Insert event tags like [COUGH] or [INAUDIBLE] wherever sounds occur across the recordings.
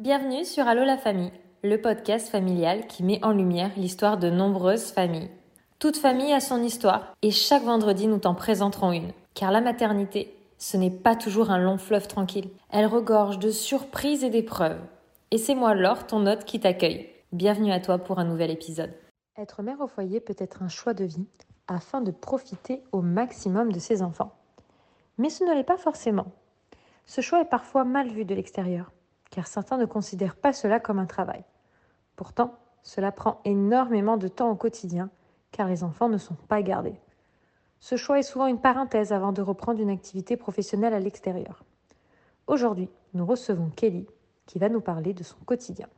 Bienvenue sur Allo la famille, le podcast familial qui met en lumière l'histoire de nombreuses familles. Toute famille a son histoire et chaque vendredi nous t'en présenterons une. Car la maternité, ce n'est pas toujours un long fleuve tranquille. Elle regorge de surprises et d'épreuves. Et c'est moi Laure, ton hôte, qui t'accueille. Bienvenue à toi pour un nouvel épisode. Être mère au foyer peut être un choix de vie afin de profiter au maximum de ses enfants. Mais ce ne l'est pas forcément. Ce choix est parfois mal vu de l'extérieur, car certains ne considèrent pas cela comme un travail. Pourtant, cela prend énormément de temps au quotidien, car les enfants ne sont pas gardés. Ce choix est souvent une parenthèse avant de reprendre une activité professionnelle à l'extérieur. Aujourd'hui, nous recevons Kelly, qui va nous parler de son quotidien.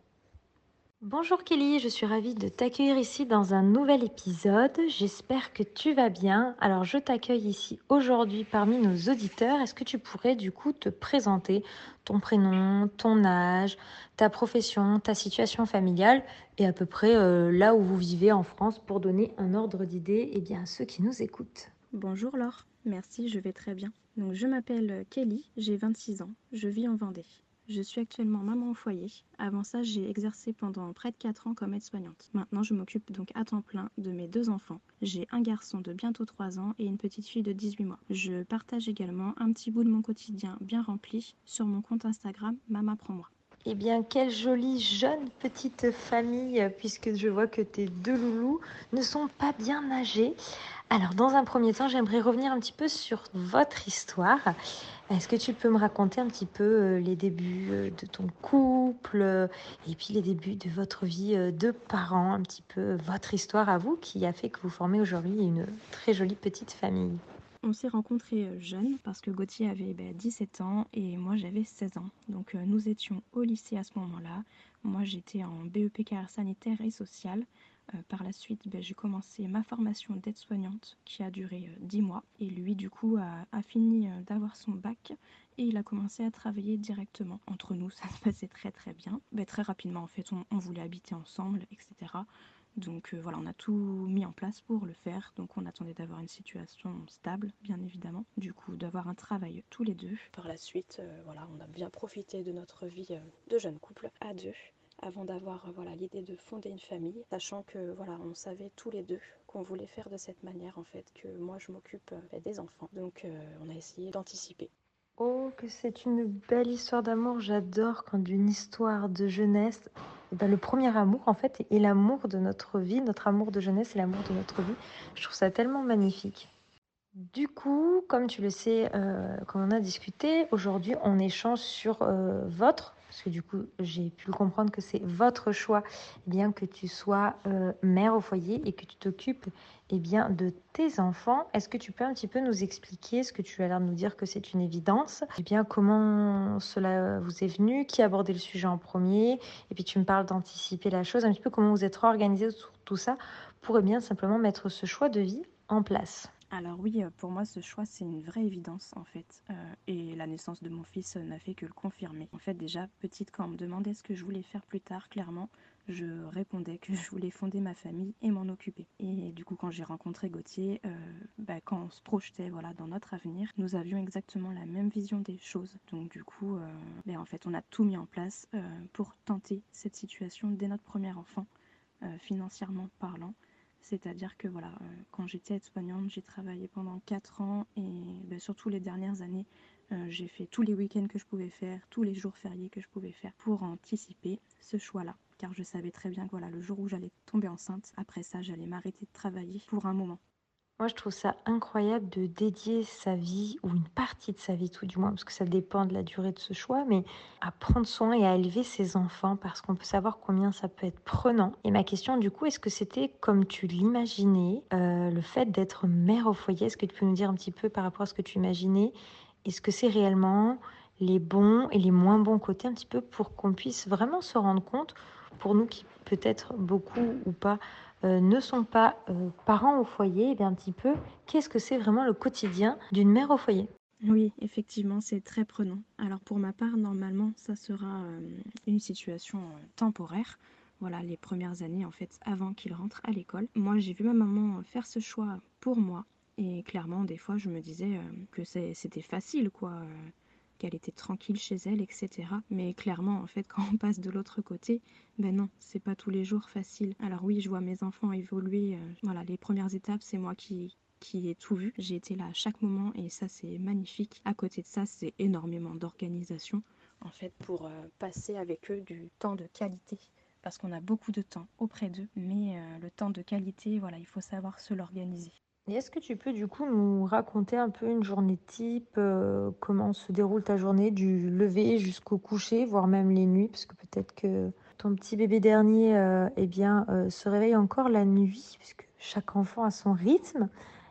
Bonjour Kelly, je suis ravie de t'accueillir ici dans un nouvel épisode. J'espère que tu vas bien. Alors je t'accueille ici aujourd'hui parmi nos auditeurs. Est-ce que tu pourrais du coup te présenter ton prénom, ton âge, ta profession, ta situation familiale et à peu près euh, là où vous vivez en France pour donner un ordre d'idée eh bien, à ceux qui nous écoutent? Bonjour Laure, merci, je vais très bien. Donc je m'appelle Kelly, j'ai 26 ans, je vis en Vendée. Je suis actuellement maman au foyer. Avant ça, j'ai exercé pendant près de 4 ans comme aide-soignante. Maintenant, je m'occupe donc à temps plein de mes deux enfants. J'ai un garçon de bientôt 3 ans et une petite fille de 18 mois. Je partage également un petit bout de mon quotidien bien rempli sur mon compte Instagram Mama Prends moi. Eh bien, quelle jolie jeune petite famille, puisque je vois que tes deux loulous ne sont pas bien âgés. Alors, dans un premier temps, j'aimerais revenir un petit peu sur votre histoire. Est-ce que tu peux me raconter un petit peu euh, les débuts euh, de ton couple euh, et puis les débuts de votre vie de parents, un petit peu votre histoire à vous qui a fait que vous formez aujourd'hui une très jolie petite famille? On s'est rencontrés jeunes parce que Gauthier avait 17 ben, ans et moi j'avais 16 ans. Donc nous étions au lycée à ce moment-là. Moi j'étais en BEP sanitaire et sociale. Euh, par la suite, ben, j'ai commencé ma formation d'aide-soignante qui a duré 10 euh, mois. Et lui, du coup, a, fini euh, d'avoir son bac et il a commencé à travailler directement. Entre nous, [LAUGHS] ça se passait très très bien. Ben, très rapidement, en fait, on, voulait habiter ensemble, etc. Donc voilà, on a tout mis en place pour le faire. Donc on attendait d'avoir une situation stable, bien évidemment. Du coup, d'avoir un travail tous les deux. Par la suite, voilà, on a bien profité de notre vie de jeune couple à deux avant d'avoir euh, voilà l'idée de fonder une famille, sachant que voilà on savait tous les deux qu'on voulait faire de cette manière en fait, que moi je m'occupe euh, des enfants. Donc euh, on a essayé d'anticiper. Oh, que c'est une belle histoire d'amour. J'adore quand d'une histoire de jeunesse, ben, le premier amour en fait est l'amour de notre vie, notre amour de jeunesse et l'amour de notre vie. Je trouve ça tellement magnifique. Du coup, comme tu le sais, comme on a discuté, aujourd'hui on échange sur votre parce que du coup j'ai pu comprendre que c'est votre choix, eh bien que tu sois euh, mère au foyer et que tu t'occupes eh de tes enfants. Est-ce que tu peux un petit peu nous expliquer ce que tu as l'air de nous dire que c'est une évidence? Eh bien comment cela vous est venu? Qui a abordé le sujet en premier? Et puis tu me parles d'anticiper la chose, un petit peu comment vous êtes organisé sur tout ça pour eh bien simplement mettre ce choix de vie en place. Alors oui, euh, pour moi, ce choix, c'est une vraie évidence en fait. Euh, et la naissance de mon fils n'a fait que le confirmer. En fait, déjà, petite, quand on me demandait ce que je voulais faire plus tard, clairement, je répondais que je voulais fonder ma famille et m'en occuper. Et du coup, quand j'ai rencontré Gauthier, euh, bah, quand on se projetait voilà, dans notre avenir, nous avions exactement la même vision des choses. Donc du coup, bah, en fait, on a tout mis en place pour tenter cette situation dès notre premier enfant, financièrement parlant. C'est-à-dire que voilà, euh, quand j'étais aide-soignante, j'ai travaillé pendant 4 ans et ben, surtout les dernières années, euh, j'ai fait tous les week-ends que je pouvais faire, tous les jours fériés que je pouvais faire pour anticiper ce choix-là. Car je savais très bien que voilà, le jour où j'allais tomber enceinte, après ça, j'allais m'arrêter de travailler pour un moment. Moi, je trouve ça incroyable de dédier sa vie, ou une partie de sa vie tout du moins, parce que ça dépend de la durée de ce choix, mais à prendre soin et à élever ses enfants, parce qu'on peut savoir combien ça peut être prenant. Et ma question, du coup, est-ce que c'était comme tu l'imaginais, euh, le fait d'être mère au foyer? Est-ce que tu peux nous dire un petit peu par rapport à ce que tu imaginais? Est-ce que c'est réellement les bons et les moins bons côtés, un petit peu, pour qu'on puisse vraiment se rendre compte, pour nous qui peut-être beaucoup ou pas euh, ne sont pas euh, parents au foyer, et bien un petit peu, qu'est-ce que c'est vraiment le quotidien d'une mère au foyer? Oui, effectivement, c'est très prenant. Alors pour ma part, normalement, ça sera euh, une situation temporaire. Voilà, les premières années, en fait, avant qu'il rentre à l'école. Moi, j'ai vu ma maman faire ce choix pour moi. Et clairement, des fois, je me disais que c'était facile, quoi qu'elle était tranquille chez elle, etc. Mais clairement, en fait, [LAUGHS] quand on passe de l'autre côté, ben non, c'est pas tous les jours facile. Alors oui, je vois mes enfants évoluer. Euh, voilà, les premières étapes, c'est moi qui qui ai tout vu. J'ai été là à chaque moment et ça c'est magnifique. À côté de ça, c'est énormément d'organisation en fait pour euh, passer avec eux du temps de qualité parce qu'on a beaucoup de temps auprès d'eux, mais euh, le temps de qualité, voilà, il faut savoir se l'organiser. Est-ce que tu peux du coup nous raconter un peu une journée type, euh, comment se déroule ta journée du lever jusqu'au coucher, voire même les nuits, parce que peut-être que ton petit bébé dernier euh, eh bien, euh, se réveille encore la nuit, puisque chaque enfant a son rythme.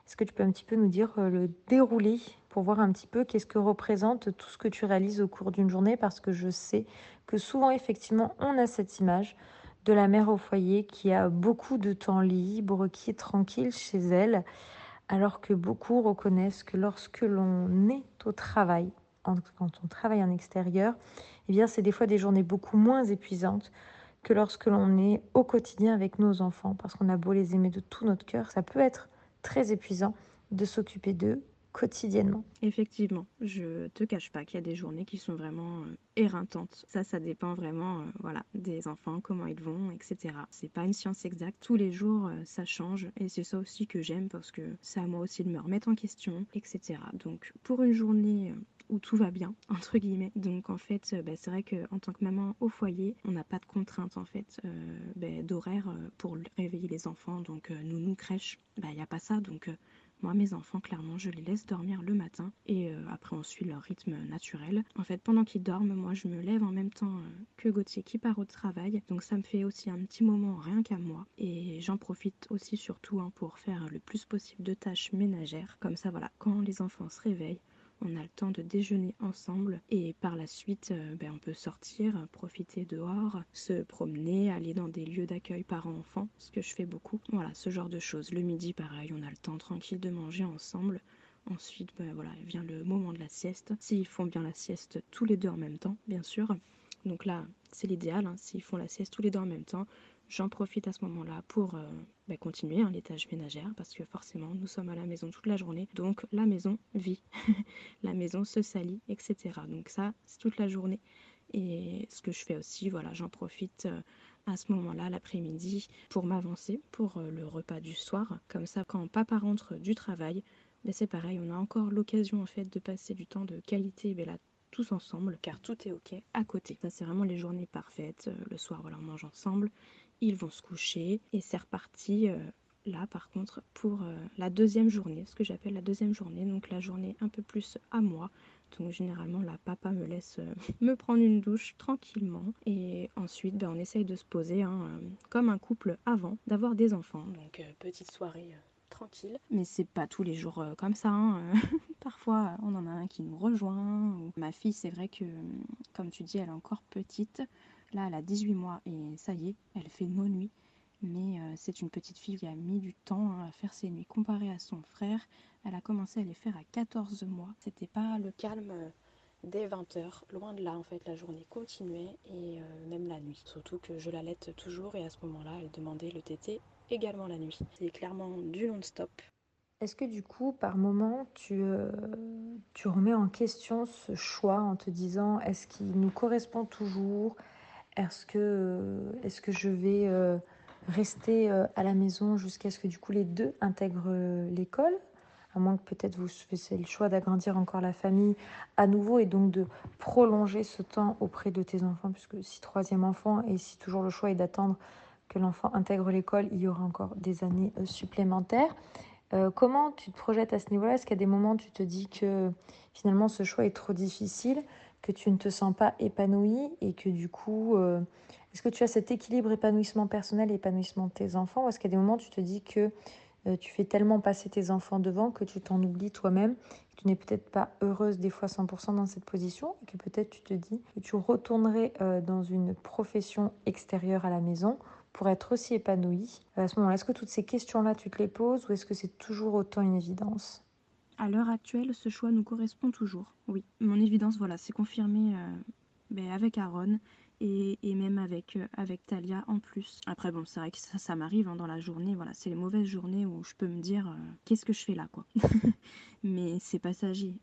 Est-ce que tu peux un petit peu nous dire le déroulé pour voir un petit peu qu'est-ce que représente tout ce que tu réalises au cours d'une journée, parce que je sais que souvent effectivement on a cette image de la mère au foyer qui a beaucoup de temps libre, qui est tranquille chez elle, alors que beaucoup reconnaissent que lorsque l'on est au travail, quand on travaille en extérieur, eh bien c'est des fois des journées beaucoup moins épuisantes que lorsque l'on est au quotidien avec nos enfants, parce qu'on a beau les aimer de tout notre cœur, ça peut être très épuisant de s'occuper d'eux quotidiennement. Effectivement, je te cache pas qu'il y a des journées qui sont vraiment euh, éreintantes. Ça, ça dépend vraiment, euh, voilà, des enfants, comment ils vont, etc. C'est pas une science exacte. Tous les jours, euh, ça change et c'est ça aussi que j'aime parce que à moi aussi de me remettre en question, etc. Donc, pour une journée où tout va bien, [LAUGHS] entre guillemets. Donc en fait, bah, c'est vrai qu'en tant que maman au foyer, on n'a pas de contraintes en fait bah, d'horaire pour réveiller les enfants. Donc nous, nous crèche, bah, il n'y a pas ça. Donc moi, mes enfants, clairement, je les laisse dormir le matin et euh, après on suit leur rythme naturel. En fait, pendant qu'ils dorment, moi, je me lève en même temps euh, que Gauthier qui part au travail. Donc ça me fait aussi un petit moment rien qu'à moi et j'en profite aussi surtout hein, pour faire le plus possible de tâches ménagères. Comme ça, voilà, quand les enfants se réveillent, on a le temps de déjeuner ensemble et par la suite euh, ben, on peut sortir, profiter dehors, se promener, aller dans des lieux d'accueil parents-enfants, ce que je fais beaucoup. Voilà, ce genre de choses. Le midi pareil, on a le temps tranquille de manger ensemble. Ensuite, ben, voilà, vient le moment de la sieste. S'ils font bien la sieste tous les deux en même temps, bien sûr. Donc là, c'est l'idéal. Hein. S'ils font la sieste tous les deux en même temps, J'en profite à ce moment-là pour euh, bah, continuer hein, les tâches ménagères parce que forcément nous sommes à la maison toute la journée. Donc la maison vit, [LAUGHS] la maison se salit, etc. Donc ça, c'est toute la journée. Et ce que je fais aussi, voilà, j'en profite euh, à ce moment-là, l'après-midi, pour m'avancer pour euh, le repas du soir. Comme ça, quand papa rentre du travail, ben, c'est pareil, on a encore l'occasion en fait de passer du temps de qualité ben, là, tous ensemble, car tout est ok à côté. Ça, c'est vraiment les journées parfaites. Le soir, voilà, on mange ensemble ils vont se coucher et c'est reparti euh, là par contre pour euh, la deuxième journée, ce que j'appelle la deuxième journée, donc la journée un peu plus à moi. Donc généralement la papa me laisse euh, [LAUGHS] me prendre une douche tranquillement et ensuite ben, on essaye de se poser hein, comme un couple avant d'avoir des enfants. Donc petite soirée tranquille. Mais c'est pas tous les jours comme ça. Hein. [LAUGHS] Parfois on en a un qui nous rejoint. Ma fille c'est vrai que comme tu dis elle est encore petite. Là, elle a 18 mois et ça y est, elle fait nos nuits. Mais euh, c'est une petite fille qui a mis du temps hein, à faire ses nuits. Comparée à son frère, elle a commencé à les faire à 14 mois. C'était pas le calme euh, dès 20h. Loin de là, en fait, la journée continuait et euh, même la nuit. Surtout que je l'allaite toujours et à ce moment-là, elle demandait le tété également la nuit. C'est clairement du non-stop. Est-ce que du coup, par moment, tu remets en question ce choix en te disant est-ce qu'il nous correspond toujours? Est-ce que, euh, est que je vais euh, rester euh, à la maison jusqu'à ce que du coup les deux intègrent l'école? À moins que peut-être vous fassiez le choix d'agrandir encore la famille à nouveau et donc de prolonger ce temps auprès de tes enfants, puisque si troisième enfant et si toujours le choix est d'attendre que l'enfant intègre l'école, il y aura encore des années supplémentaires. comment tu te projettes à ce niveau-là? Est-ce qu'à des moments tu te dis que finalement ce choix est trop difficile? Que tu ne te sens pas épanoui et que du coup, euh, est-ce que tu as cet équilibre épanouissement personnel et épanouissement de tes enfants ou est-ce qu'à des moments tu te dis que euh, tu fais tellement passer tes enfants devant que tu t'en oublies toi-même, tu n'es peut-être pas heureuse des fois 100% dans cette position et que peut-être tu te dis que tu retournerais euh, dans une profession extérieure à la maison pour être aussi épanouie? À ce moment-là, est-ce que toutes ces questions-là, tu te les poses ou est-ce que c'est toujours autant une évidence? À l'heure actuelle, ce choix nous correspond toujours. Oui, mon évidence, voilà, c'est confirmé euh, ben, avec Aaron et, même avec, euh, avec Talia en plus. Après, bon, c'est vrai que ça, m'arrive hein, dans la journée. Voilà, c'est les mauvaises journées où je peux me dire euh, qu'est-ce que je fais là, quoi. [LAUGHS] Mais c'est passager.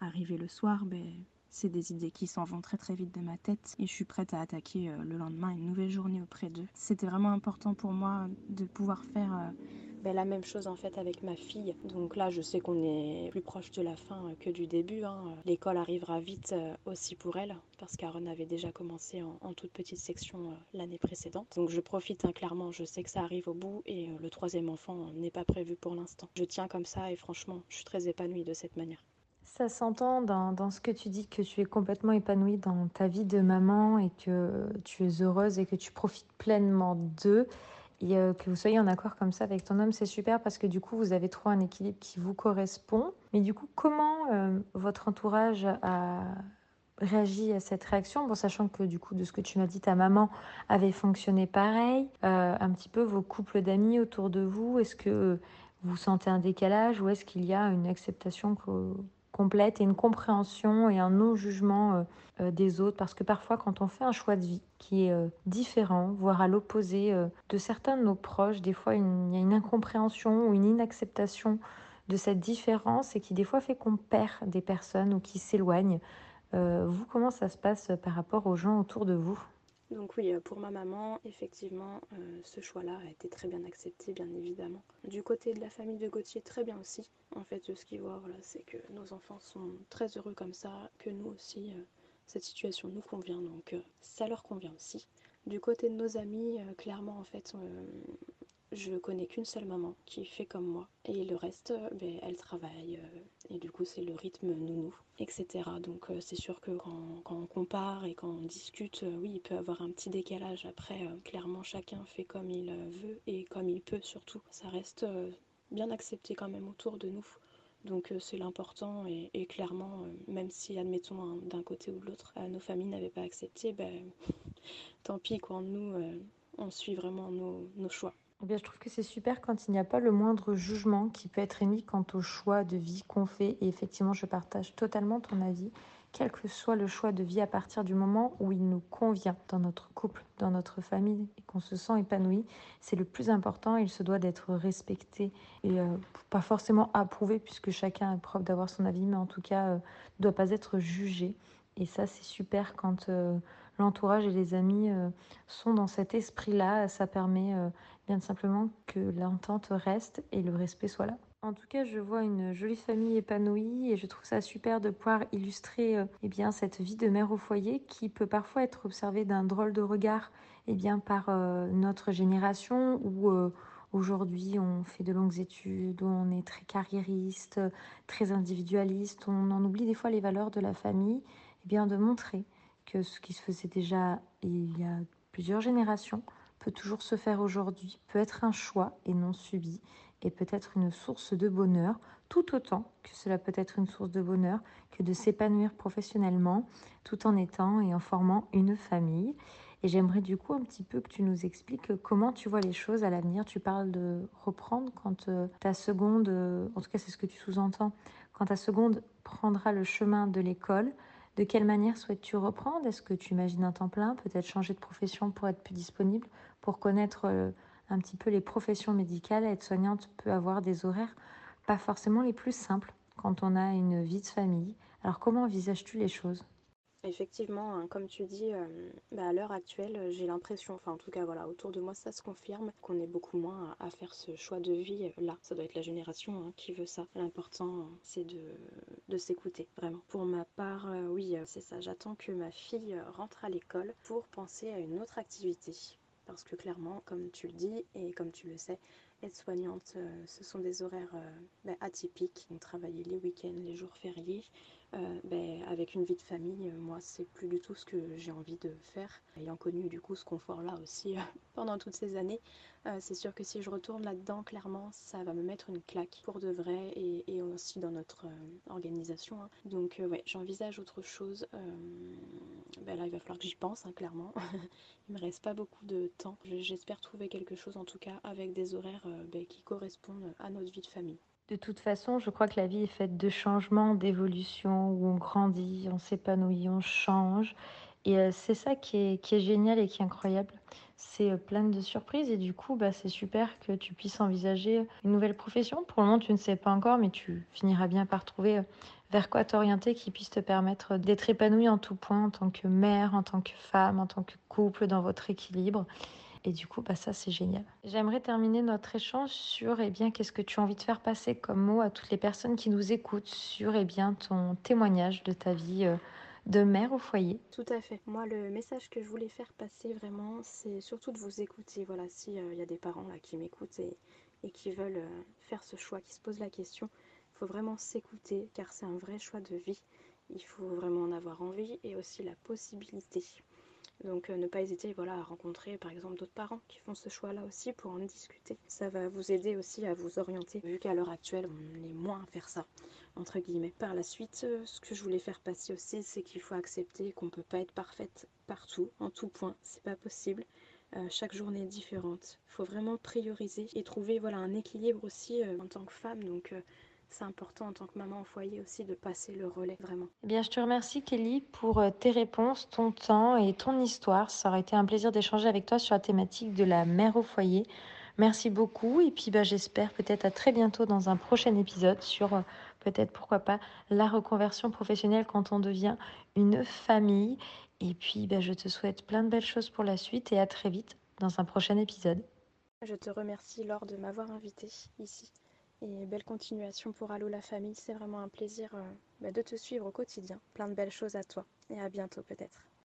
arriver le soir, ben, c'est des idées qui s'en vont très très vite de ma tête et je suis prête à attaquer euh, le lendemain une nouvelle journée auprès d'eux. C'était vraiment important pour moi de pouvoir faire euh, ben, la même chose en fait avec ma fille. Donc là, je sais qu'on est plus proche de la fin que du début. Hein. L'école arrivera vite euh, aussi pour elle parce qu'Aaron avait déjà commencé en, toute petite section l'année précédente. Donc je profite hein, clairement, je sais que ça arrive au bout et le troisième enfant n'est pas prévu pour l'instant. Je tiens comme ça et franchement, je suis très épanouie de cette manière. Ça s'entend dans, dans, ce que tu dis, que tu es complètement épanouie dans ta vie de maman et que tu es heureuse et que tu profites pleinement d'eux. Et euh, que vous soyez en accord comme ça avec ton homme, c'est super parce que du coup, vous avez trouvé un équilibre qui vous correspond. Mais du coup, comment euh, votre entourage a réagi à cette réaction? Bon, sachant que du coup, de ce que tu m'as dit, ta maman avait fonctionné pareil. Euh, un petit peu vos couples d'amis autour de vous, est-ce que vous sentez un décalage ou est-ce qu'il y a une acceptation que complète et une compréhension et un non-jugement euh, euh, des autres. Parce que parfois, quand on fait un choix de vie qui est euh, différent, voire à l'opposé de certains de nos proches, des fois, il y a une incompréhension ou une inacceptation de cette différence et qui des fois fait qu'on perd des personnes ou qui s'éloignent. vous, comment ça se passe par rapport aux gens autour de vous? Donc oui, euh, pour ma maman, effectivement, euh, ce choix-là a été très bien accepté, bien évidemment. Du côté de la famille de Gauthier, très bien aussi. En fait, ce qu'ils voient, voilà, c'est que nos enfants sont très heureux comme ça, que nous aussi, euh, cette situation nous convient, donc ça leur convient aussi. Du côté de nos amis, clairement, en fait, je connais qu'une seule maman qui fait comme moi. Et le reste, euh, ben, elle travaille. Euh, et du coup, c'est le rythme nounou, etc. Donc, euh, c'est sûr que quand, on compare et quand on discute, oui, il peut y avoir un petit décalage. Après, clairement, chacun fait comme il veut et comme il peut surtout. Ça reste bien accepté quand même autour de nous. Donc c'est l'important et, clairement, même si admettons hein, d'un côté ou de l'autre, nos familles n'avaient pas accepté, ben, [LAUGHS] tant pis quoi, nous on suit vraiment nos choix. Eh bien, je trouve que c'est super quand il n'y a pas le moindre jugement qui peut être émis quant au choix de vie qu'on fait. Et effectivement, je partage totalement ton avis. Quel que soit le choix de vie à partir du moment où il nous convient dans notre couple, dans notre famille et qu'on se sent épanoui, c'est le plus important. Il se doit d'être respecté et euh, pas forcément approuvé puisque chacun a preuve d'avoir son avis, mais en tout cas, ne euh, doit pas être jugé. Et ça, c'est super quand euh, l'entourage et les amis euh, sont dans cet esprit-là. Ça permet euh, bien simplement que l'entente reste et le respect soit là. En tout cas, je vois une jolie famille épanouie et je trouve ça super de pouvoir illustrer eh bien, cette vie de mère au foyer qui peut parfois être observée d'un drôle de regard eh bien, par notre génération où aujourd'hui on fait de longues études, on est très carriériste, très individualiste, on en oublie des fois les valeurs de la famille eh bien de montrer que ce qui se faisait déjà il y a plusieurs générations peut toujours se faire aujourd'hui, peut être un choix et non subi, et peut être une source de bonheur, tout autant que cela peut être une source de bonheur que de s'épanouir professionnellement, tout en étant et en formant une famille. Et j'aimerais du coup un petit peu que tu nous expliques comment tu vois les choses à l'avenir. Tu parles de reprendre quand euh, ta seconde, euh, en tout cas c'est ce que tu sous-entends, quand ta seconde prendra le chemin de l'école, de quelle manière souhaites-tu reprendre? Est-ce que tu imagines un temps plein Peut-être changer de profession pour être plus disponible Pour connaître euh, un petit peu les professions médicales, être soignante peut avoir des horaires pas forcément les plus simples quand on a une vie de famille? Alors comment envisages-tu les choses? Effectivement, hein, comme tu dis, euh, bah, à l'heure actuelle, euh, j'ai l'impression, enfin en tout cas voilà, autour de moi ça se confirme, qu'on est beaucoup moins à, faire ce choix de vie euh, là. Ça doit être la génération hein, qui veut ça. L'important c'est de, s'écouter, vraiment. Pour ma part, oui, c'est ça, j'attends que ma fille rentre à l'école pour penser à une autre activité. Parce que clairement, comme tu le dis et comme tu le sais, être soignante, ce sont des horaires bah, atypiques. On travaille les week-ends, les jours fériés. Euh, ben, avec une vie de famille, euh, moi, c'est plus du tout ce que j'ai envie de faire. Ayant connu du coup ce confort-là aussi euh, [LAUGHS] pendant toutes ces années, c'est sûr que si je retourne là-dedans, clairement, ça va me mettre une claque pour de vrai et, aussi dans notre organisation. Hein. Donc, ouais, j'envisage autre chose. Ben là, il va falloir que j'y pense, hein, clairement. [LAUGHS] il me reste pas beaucoup de temps. J'espère trouver quelque chose, en tout cas, avec des horaires ben, qui correspondent à notre vie de famille. De toute façon, je crois que la vie est faite de changements, d'évolutions, où on grandit, on s'épanouit, on change. Et euh, c'est ça qui est, génial et qui est incroyable. C'est euh, plein de surprises et du coup, bah, c'est super que tu puisses envisager une nouvelle profession. Pour le moment, tu ne sais pas encore, mais tu finiras bien par trouver euh, vers quoi t'orienter qui puisse te permettre d'être épanouie en tout point en tant que mère, en tant que femme, en tant que couple, dans votre équilibre. Et du coup, bah, ça, c'est génial. J'aimerais terminer notre échange sur eh bien, qu'est-ce que tu as envie de faire passer comme mot à toutes les personnes qui nous écoutent sur eh bien, ton témoignage de ta vie euh, de mère au foyer. Tout à fait. Moi, le message que je voulais faire passer vraiment, c'est surtout de vous écouter. Voilà, s'il euh, y a des parents là qui m'écoutent et, qui veulent euh, faire ce choix, qui se posent la question, il faut vraiment s'écouter car c'est un vrai choix de vie. Il faut vraiment en avoir envie et aussi la possibilité. Donc euh, ne pas hésiter voilà, à rencontrer par exemple d'autres parents qui font ce choix-là aussi pour en discuter. Ça va vous aider aussi à vous orienter, vu qu'à l'heure actuelle on est moins à faire ça, entre guillemets. Par la suite, euh, ce que je voulais faire passer aussi, c'est qu'il faut accepter qu'on ne peut pas être parfaite partout, en tout point, c'est pas possible. Euh, chaque journée est différente. Il faut vraiment prioriser et trouver voilà, un équilibre aussi en tant que femme. Donc c'est important en tant que maman au foyer aussi de passer le relais vraiment. Eh bien, je te remercie Kelly pour euh, tes réponses, ton temps et ton histoire. Ça aurait été un plaisir d'échanger avec toi sur la thématique de la mère au foyer. Merci beaucoup et puis bah, j'espère peut-être à très bientôt dans un prochain épisode sur euh, peut-être pourquoi pas la reconversion professionnelle quand on devient une famille. Et puis bah, je te souhaite plein de belles choses pour la suite et à très vite dans un prochain épisode. Je te remercie Laure de m'avoir invité ici. Et belle continuation pour Allo la famille. C'est vraiment un plaisir euh, bah, de te suivre au quotidien. Plein de belles choses à toi. Et à bientôt peut-être.